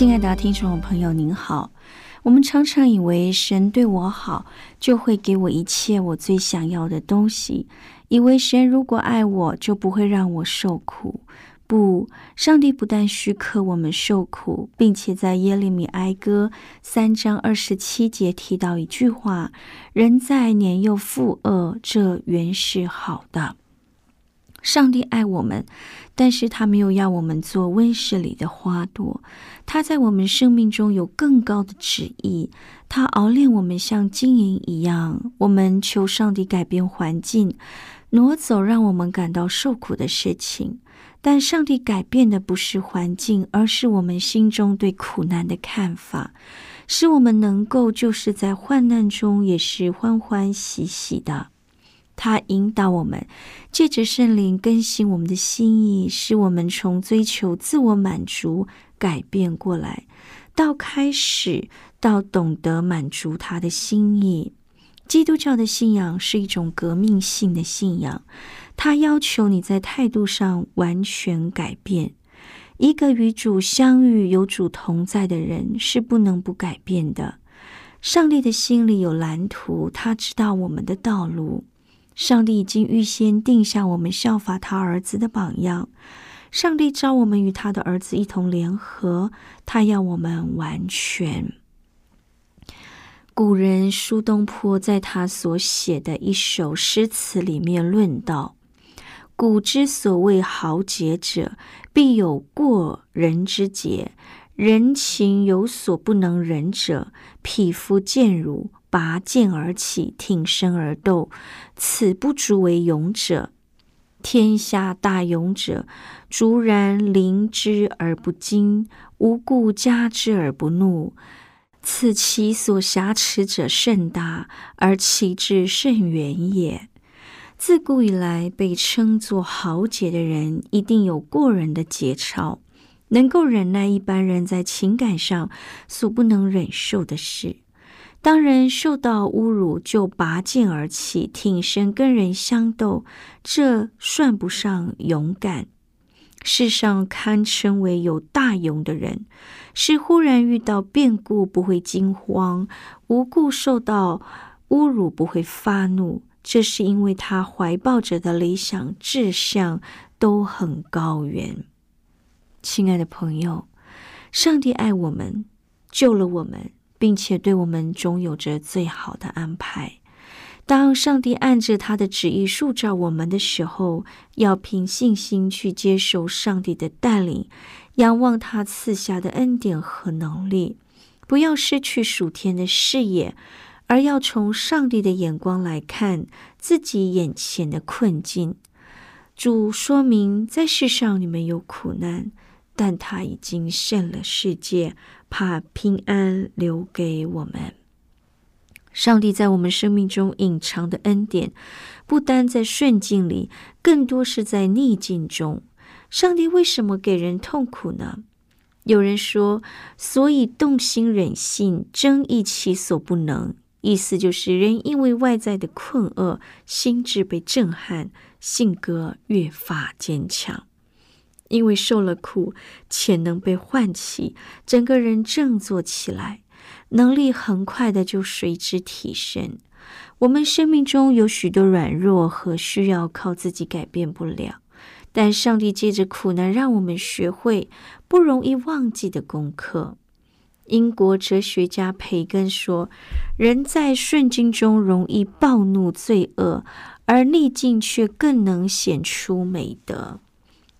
亲爱的听众朋友，您好。我们常常以为神对我好，就会给我一切我最想要的东西；以为神如果爱我，就不会让我受苦。不，上帝不但许可我们受苦，并且在耶利米哀歌三章二十七节提到一句话：“人在年幼负恶，这原是好的。”上帝爱我们，但是他没有要我们做温室里的花朵。他在我们生命中有更高的旨意，他熬炼我们像金银一样。我们求上帝改变环境，挪走让我们感到受苦的事情。但上帝改变的不是环境，而是我们心中对苦难的看法，使我们能够就是在患难中也是欢欢喜喜的。他引导我们，借着圣灵更新我们的心意，使我们从追求自我满足改变过来，到开始到懂得满足他的心意。基督教的信仰是一种革命性的信仰，它要求你在态度上完全改变。一个与主相遇、有主同在的人是不能不改变的。上帝的心里有蓝图，他知道我们的道路。上帝已经预先定下我们效法他儿子的榜样。上帝召我们与他的儿子一同联合，他要我们完全。古人苏东坡在他所写的一首诗词里面论道：“古之所谓豪杰者，必有过人之节；人情有所不能忍者，匹夫见辱。”拔剑而起，挺身而斗，此不足为勇者。天下大勇者，卒然临之而不惊，无故加之而不怒。此其所挟持者甚大，而其志甚远也。自古以来，被称作豪杰的人，一定有过人的节操，能够忍耐一般人在情感上所不能忍受的事。当人受到侮辱，就拔剑而起，挺身跟人相斗，这算不上勇敢。世上堪称为有大勇的人，是忽然遇到变故不会惊慌，无故受到侮辱不会发怒。这是因为他怀抱着的理想志向都很高远。亲爱的朋友，上帝爱我们，救了我们。并且对我们总有着最好的安排。当上帝按着他的旨意塑造我们的时候，要凭信心去接受上帝的带领，仰望他赐下的恩典和能力，不要失去属天的视野，而要从上帝的眼光来看自己眼前的困境。主说明，在世上你们有苦难。但他已经胜了世界，把平安留给我们。上帝在我们生命中隐藏的恩典，不单在顺境里，更多是在逆境中。上帝为什么给人痛苦呢？有人说，所以动心忍性，争一其所不能。意思就是人因为外在的困厄，心智被震撼，性格越发坚强。因为受了苦，潜能被唤起，整个人振作起来，能力很快的就随之提升。我们生命中有许多软弱和需要靠自己改变不了，但上帝借着苦难让我们学会不容易忘记的功课。英国哲学家培根说：“人在顺境中容易暴怒罪恶，而逆境却更能显出美德。”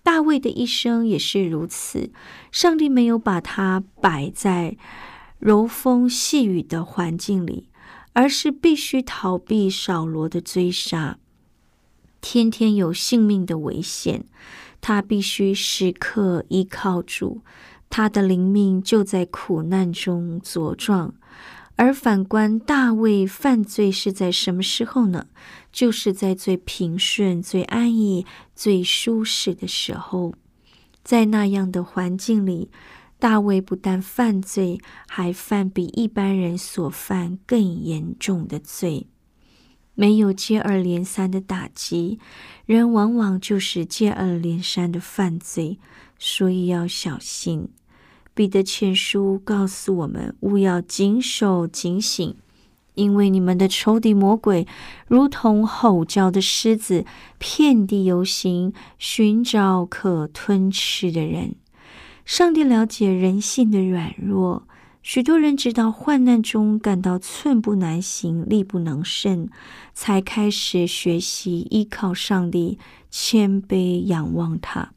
大卫的一生也是如此。上帝没有把他摆在柔风细雨的环境里，而是必须逃避扫罗的追杀，天天有性命的危险，他必须时刻依靠主。他的灵命就在苦难中茁壮，而反观大卫犯罪是在什么时候呢？就是在最平顺、最安逸、最舒适的时候。在那样的环境里，大卫不但犯罪，还犯比一般人所犯更严重的罪。没有接二连三的打击，人往往就是接二连三的犯罪，所以要小心。彼得前书告诉我们：勿要谨守警醒，因为你们的仇敌魔鬼如同吼叫的狮子，遍地游行，寻找可吞吃的人。上帝了解人性的软弱，许多人直到患难中感到寸步难行、力不能胜，才开始学习依靠上帝，谦卑仰望他。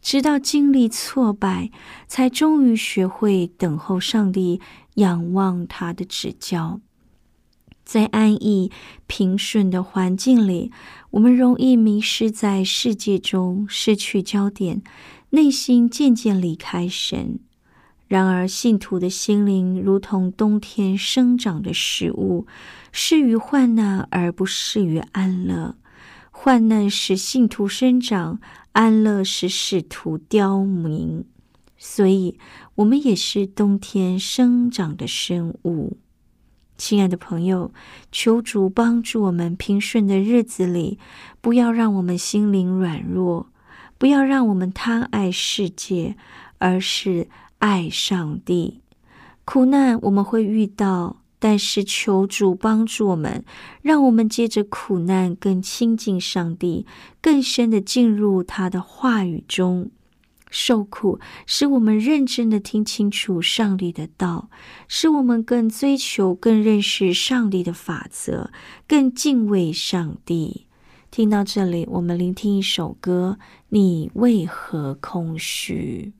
直到经历挫败，才终于学会等候上帝，仰望他的指教。在安逸平顺的环境里，我们容易迷失在世界中，失去焦点，内心渐渐离开神。然而，信徒的心灵如同冬天生长的食物，适于患难而不适于安乐。患难使信徒生长。安乐使使徒凋零，所以我们也是冬天生长的生物。亲爱的朋友，求主帮助我们平顺的日子里，不要让我们心灵软弱，不要让我们贪爱世界，而是爱上帝。苦难我们会遇到。但是求主帮助我们，让我们借着苦难更亲近上帝，更深的进入他的话语中受苦，使我们认真的听清楚上帝的道，使我们更追求、更认识上帝的法则，更敬畏上帝。听到这里，我们聆听一首歌：你为何空虚？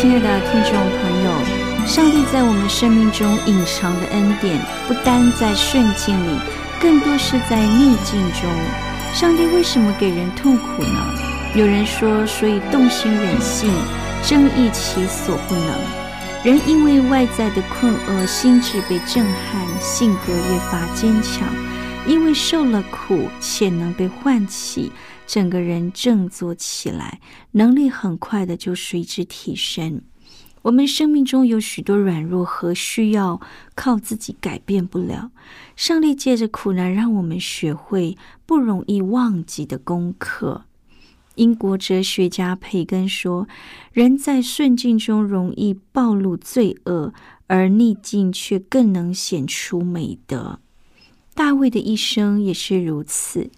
亲爱的听众朋友，上帝在我们生命中隐藏的恩典，不单在顺境里，更多是在逆境中。上帝为什么给人痛苦呢？有人说，所以动心忍性，争议其所不能。人因为外在的困厄，心智被震撼，性格越发坚强。因为受了苦，且能被唤起，整个人振作起来，能力很快的就随之提升。我们生命中有许多软弱和需要，靠自己改变不了。上帝借着苦难，让我们学会不容易忘记的功课。英国哲学家培根说：“人在顺境中容易暴露罪恶，而逆境却更能显出美德。”大卫的一生也是如此，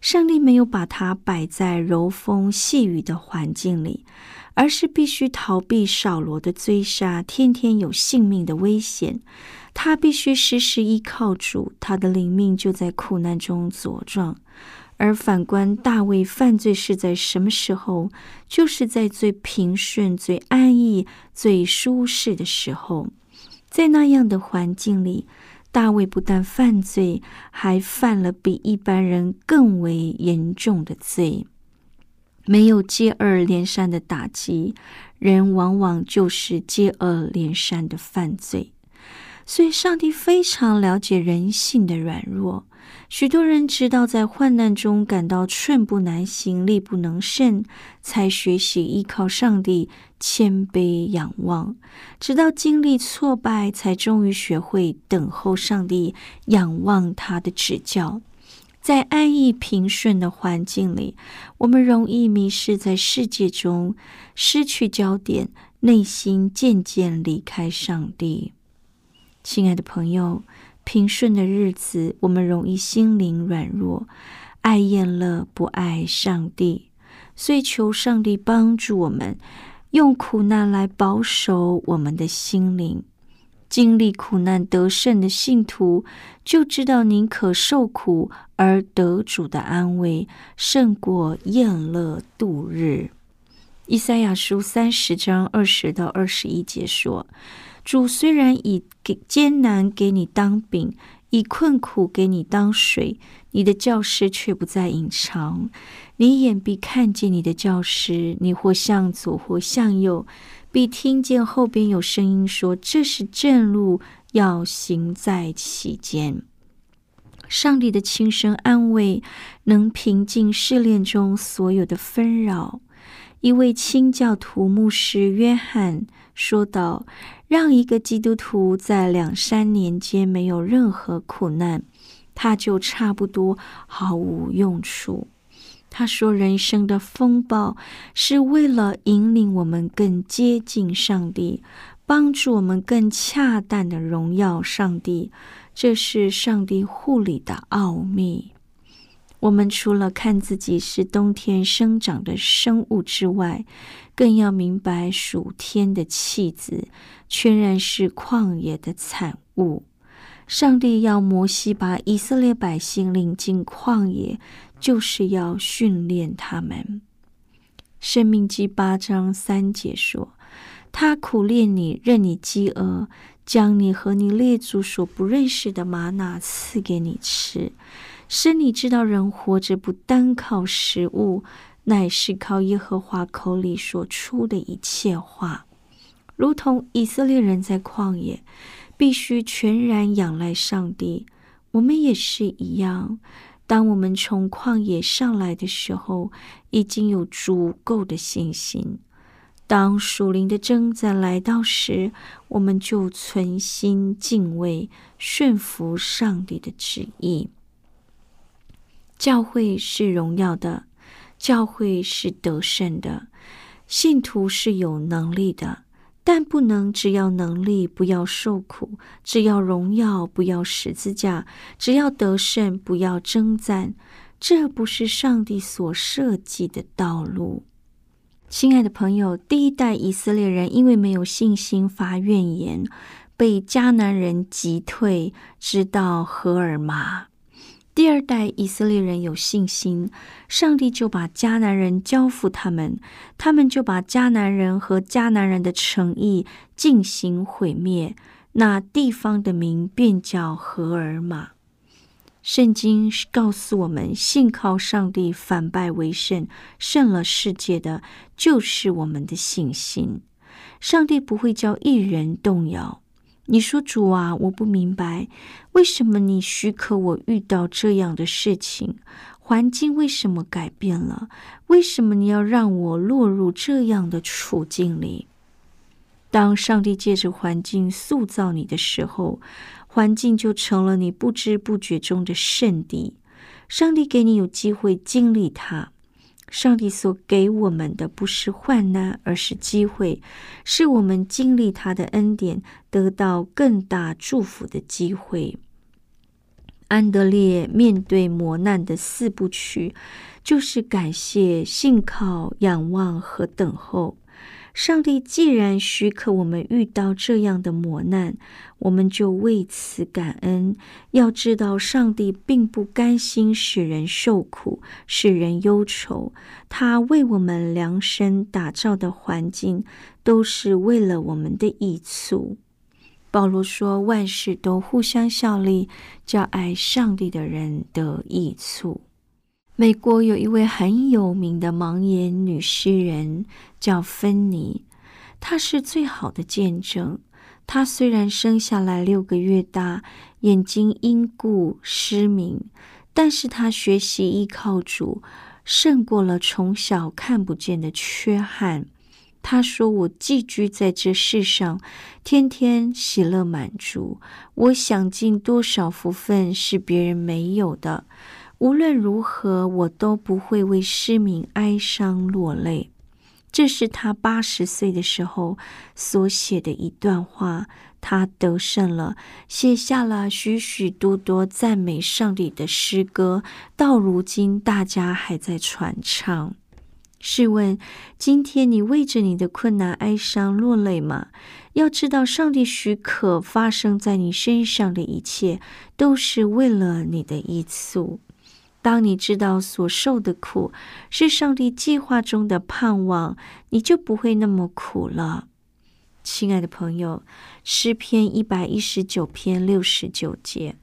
上帝没有把他摆在柔风细雨的环境里，而是必须逃避扫罗的追杀，天天有性命的危险。他必须时时依靠主，他的灵命就在苦难中茁壮。而反观大卫犯罪是在什么时候？就是在最平顺、最安逸、最舒适的时候，在那样的环境里。大卫不但犯罪，还犯了比一般人更为严重的罪。没有接二连三的打击，人往往就是接二连三的犯罪。所以，上帝非常了解人性的软弱。许多人直到在患难中感到寸步难行、力不能胜，才学习依靠上帝、谦卑仰望；直到经历挫败，才终于学会等候上帝、仰望他的指教。在安逸平顺的环境里，我们容易迷失在世界中，失去焦点，内心渐渐离开上帝。亲爱的朋友。平顺的日子，我们容易心灵软弱，爱厌乐，不爱上帝，所以求上帝帮助我们，用苦难来保守我们的心灵。经历苦难得胜的信徒，就知道宁可受苦而得主的安慰，胜过厌乐度日。以赛亚书三十章二十到二十一节说。主虽然以给艰难给你当饼，以困苦给你当水，你的教师却不再隐藏。你眼必看见你的教师，你或向左或向右，必听见后边有声音说：“这是正路，要行在其间。”上帝的轻声安慰，能平静试炼中所有的纷扰。一位清教徒牧师约翰说道。让一个基督徒在两三年间没有任何苦难，他就差不多毫无用处。他说：“人生的风暴是为了引领我们更接近上帝，帮助我们更恰当的荣耀上帝。这是上帝护理的奥秘。”我们除了看自己是冬天生长的生物之外，更要明白属天的气子全然是旷野的产物。上帝要摩西把以色列百姓领进旷野，就是要训练他们。生命记八章三节说：“他苦练你，任你饥饿，将你和你列祖所不认识的玛纳赐给你吃。”使你知道，人活着不单靠食物，乃是靠耶和华口里所出的一切话。如同以色列人在旷野，必须全然仰赖上帝。我们也是一样。当我们从旷野上来的时候，已经有足够的信心。当属灵的征战来到时，我们就存心敬畏，顺服上帝的旨意。教会是荣耀的，教会是得胜的，信徒是有能力的，但不能只要能力，不要受苦；只要荣耀，不要十字架；只要得胜，不要征战。这不是上帝所设计的道路。亲爱的朋友，第一代以色列人因为没有信心发怨言，被迦南人击退，直到荷尔玛。第二代以色列人有信心，上帝就把迦南人交付他们，他们就把迦南人和迦南人的诚意进行毁灭，那地方的名便叫荷尔玛。圣经是告诉我们，信靠上帝反败为胜，胜了世界的，就是我们的信心。上帝不会叫一人动摇。你说主啊，我不明白，为什么你许可我遇到这样的事情？环境为什么改变了？为什么你要让我落入这样的处境里？当上帝借着环境塑造你的时候，环境就成了你不知不觉中的圣地。上帝给你有机会经历它。上帝所给我们的不是患难，而是机会，是我们经历他的恩典，得到更大祝福的机会。安德烈面对磨难的四部曲，就是感谢、信靠、仰望和等候。上帝既然许可我们遇到这样的磨难，我们就为此感恩。要知道，上帝并不甘心使人受苦，使人忧愁。他为我们量身打造的环境，都是为了我们的益处。保罗说：“万事都互相效力，叫爱上帝的人得益处。”美国有一位很有名的盲眼女诗人，叫芬妮。她是最好的见证。她虽然生下来六个月大，眼睛因故失明，但是她学习依靠主，胜过了从小看不见的缺憾。她说：“我寄居在这世上，天天喜乐满足。我享尽多少福分是别人没有的。”无论如何，我都不会为失明哀伤落泪。这是他八十岁的时候所写的一段话。他得胜了，写下了许许多多赞美上帝的诗歌，到如今大家还在传唱。试问，今天你为着你的困难哀伤落泪吗？要知道，上帝许可发生在你身上的一切，都是为了你的益处。当你知道所受的苦是上帝计划中的盼望，你就不会那么苦了。亲爱的朋友，诗篇一百一十九篇六十九节：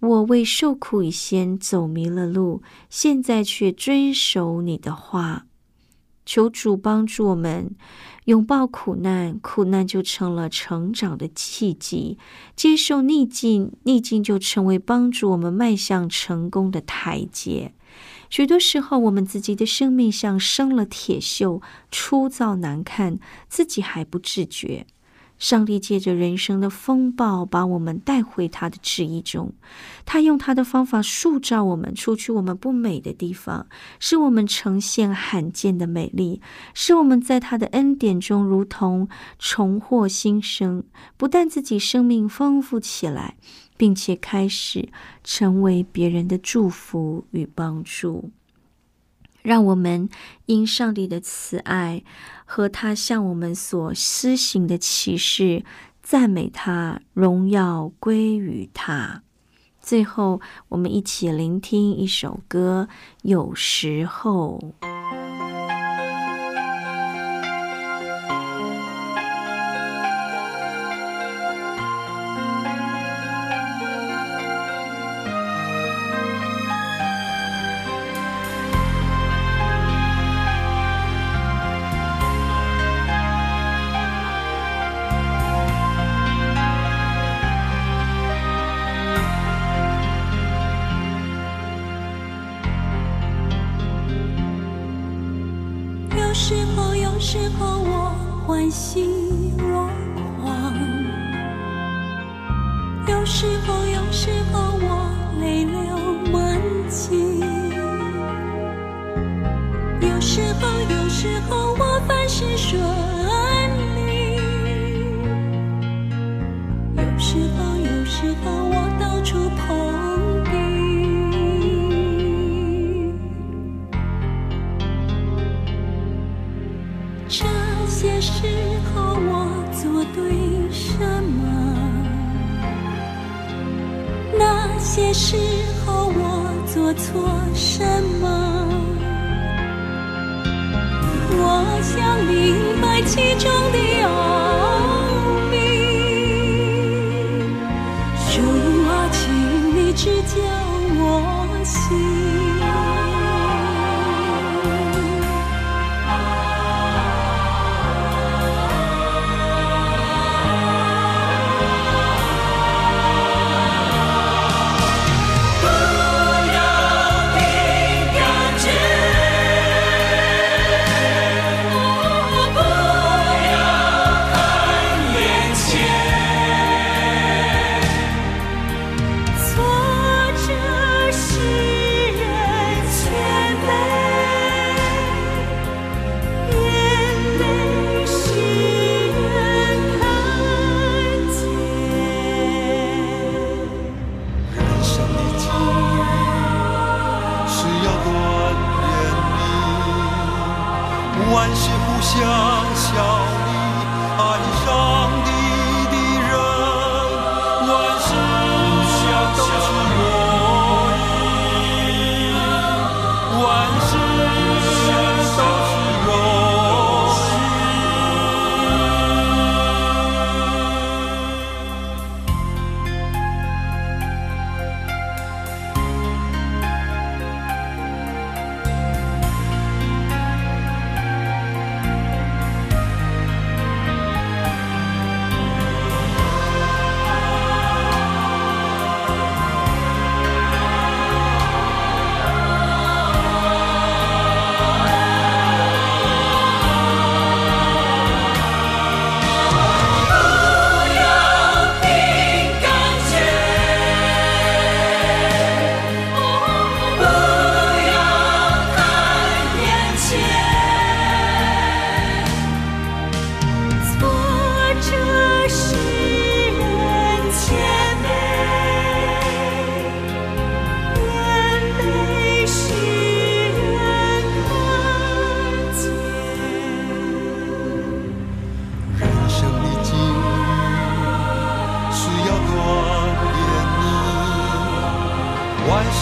我为受苦以先走迷了路，现在却遵守你的话。求主帮助我们拥抱苦难，苦难就成了成长的契机；接受逆境，逆境就成为帮助我们迈向成功的台阶。许多时候，我们自己的生命像生了铁锈，粗糙难看，自己还不自觉。上帝借着人生的风暴，把我们带回他的旨意中。他用他的方法塑造我们，除去我们不美的地方，使我们呈现罕见的美丽，使我们在他的恩典中如同重获新生。不但自己生命丰富起来，并且开始成为别人的祝福与帮助。让我们因上帝的慈爱和他向我们所施行的启示，赞美他，荣耀归于他。最后，我们一起聆听一首歌，有时候。对什么？那些时候，我。做错什么？我想明白其中的奥秘。主啊，请你指教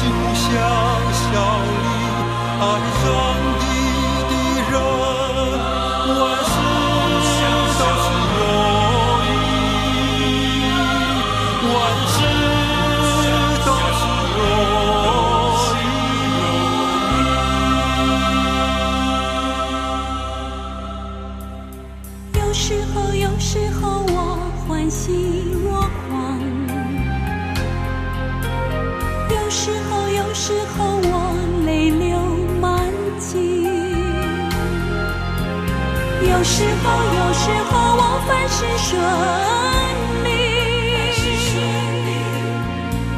就像小丽爱上的是顺利，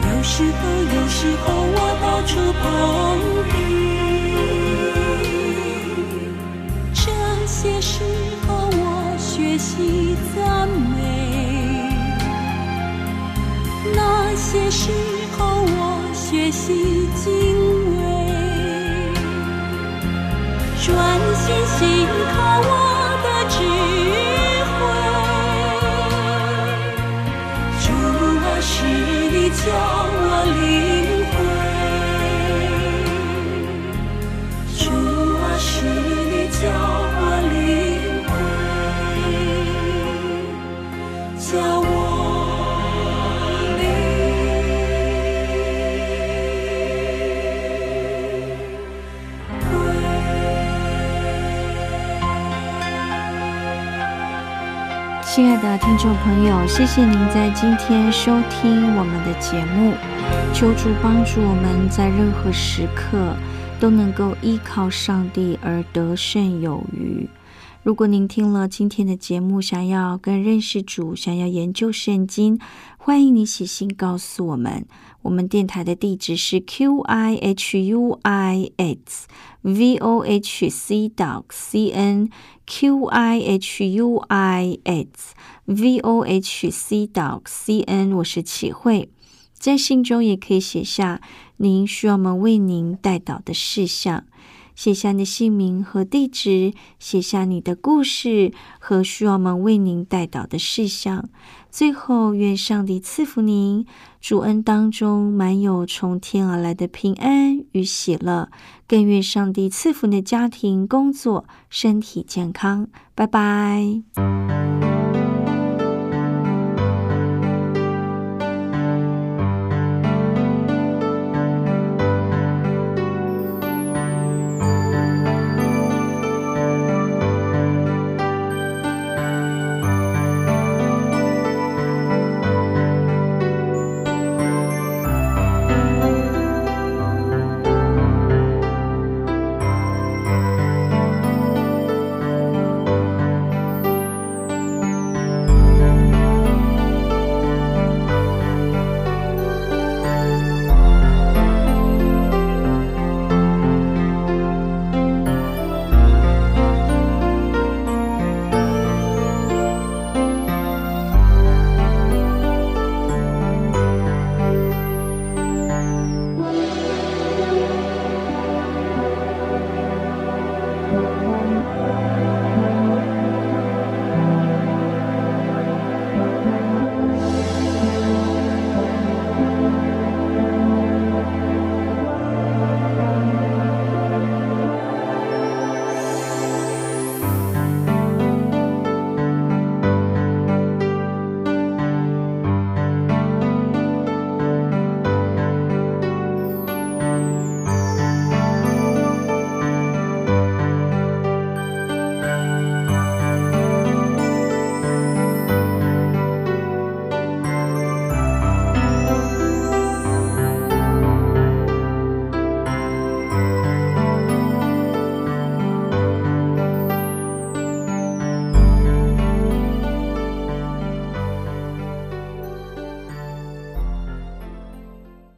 有时候有时候我到处碰壁，这些时候我学习赞美，那些时候我学习敬畏，专心心靠我。show. 的听众朋友，谢谢您在今天收听我们的节目。求主帮助我们在任何时刻都能够依靠上帝而得胜有余。如果您听了今天的节目，想要更认识主，想要研究圣经，欢迎你写信告诉我们。我们电台的地址是 q i h u i s v o h c dot c n q i h u i s v o h c dot c n。我是启慧，在信中也可以写下您需要我们为您带导的事项。写下你的姓名和地址，写下你的故事和需要我们为您带导的事项。最后，愿上帝赐福您，主恩当中满有从天而来的平安与喜乐。更愿上帝赐福你的家庭、工作、身体健康。拜拜。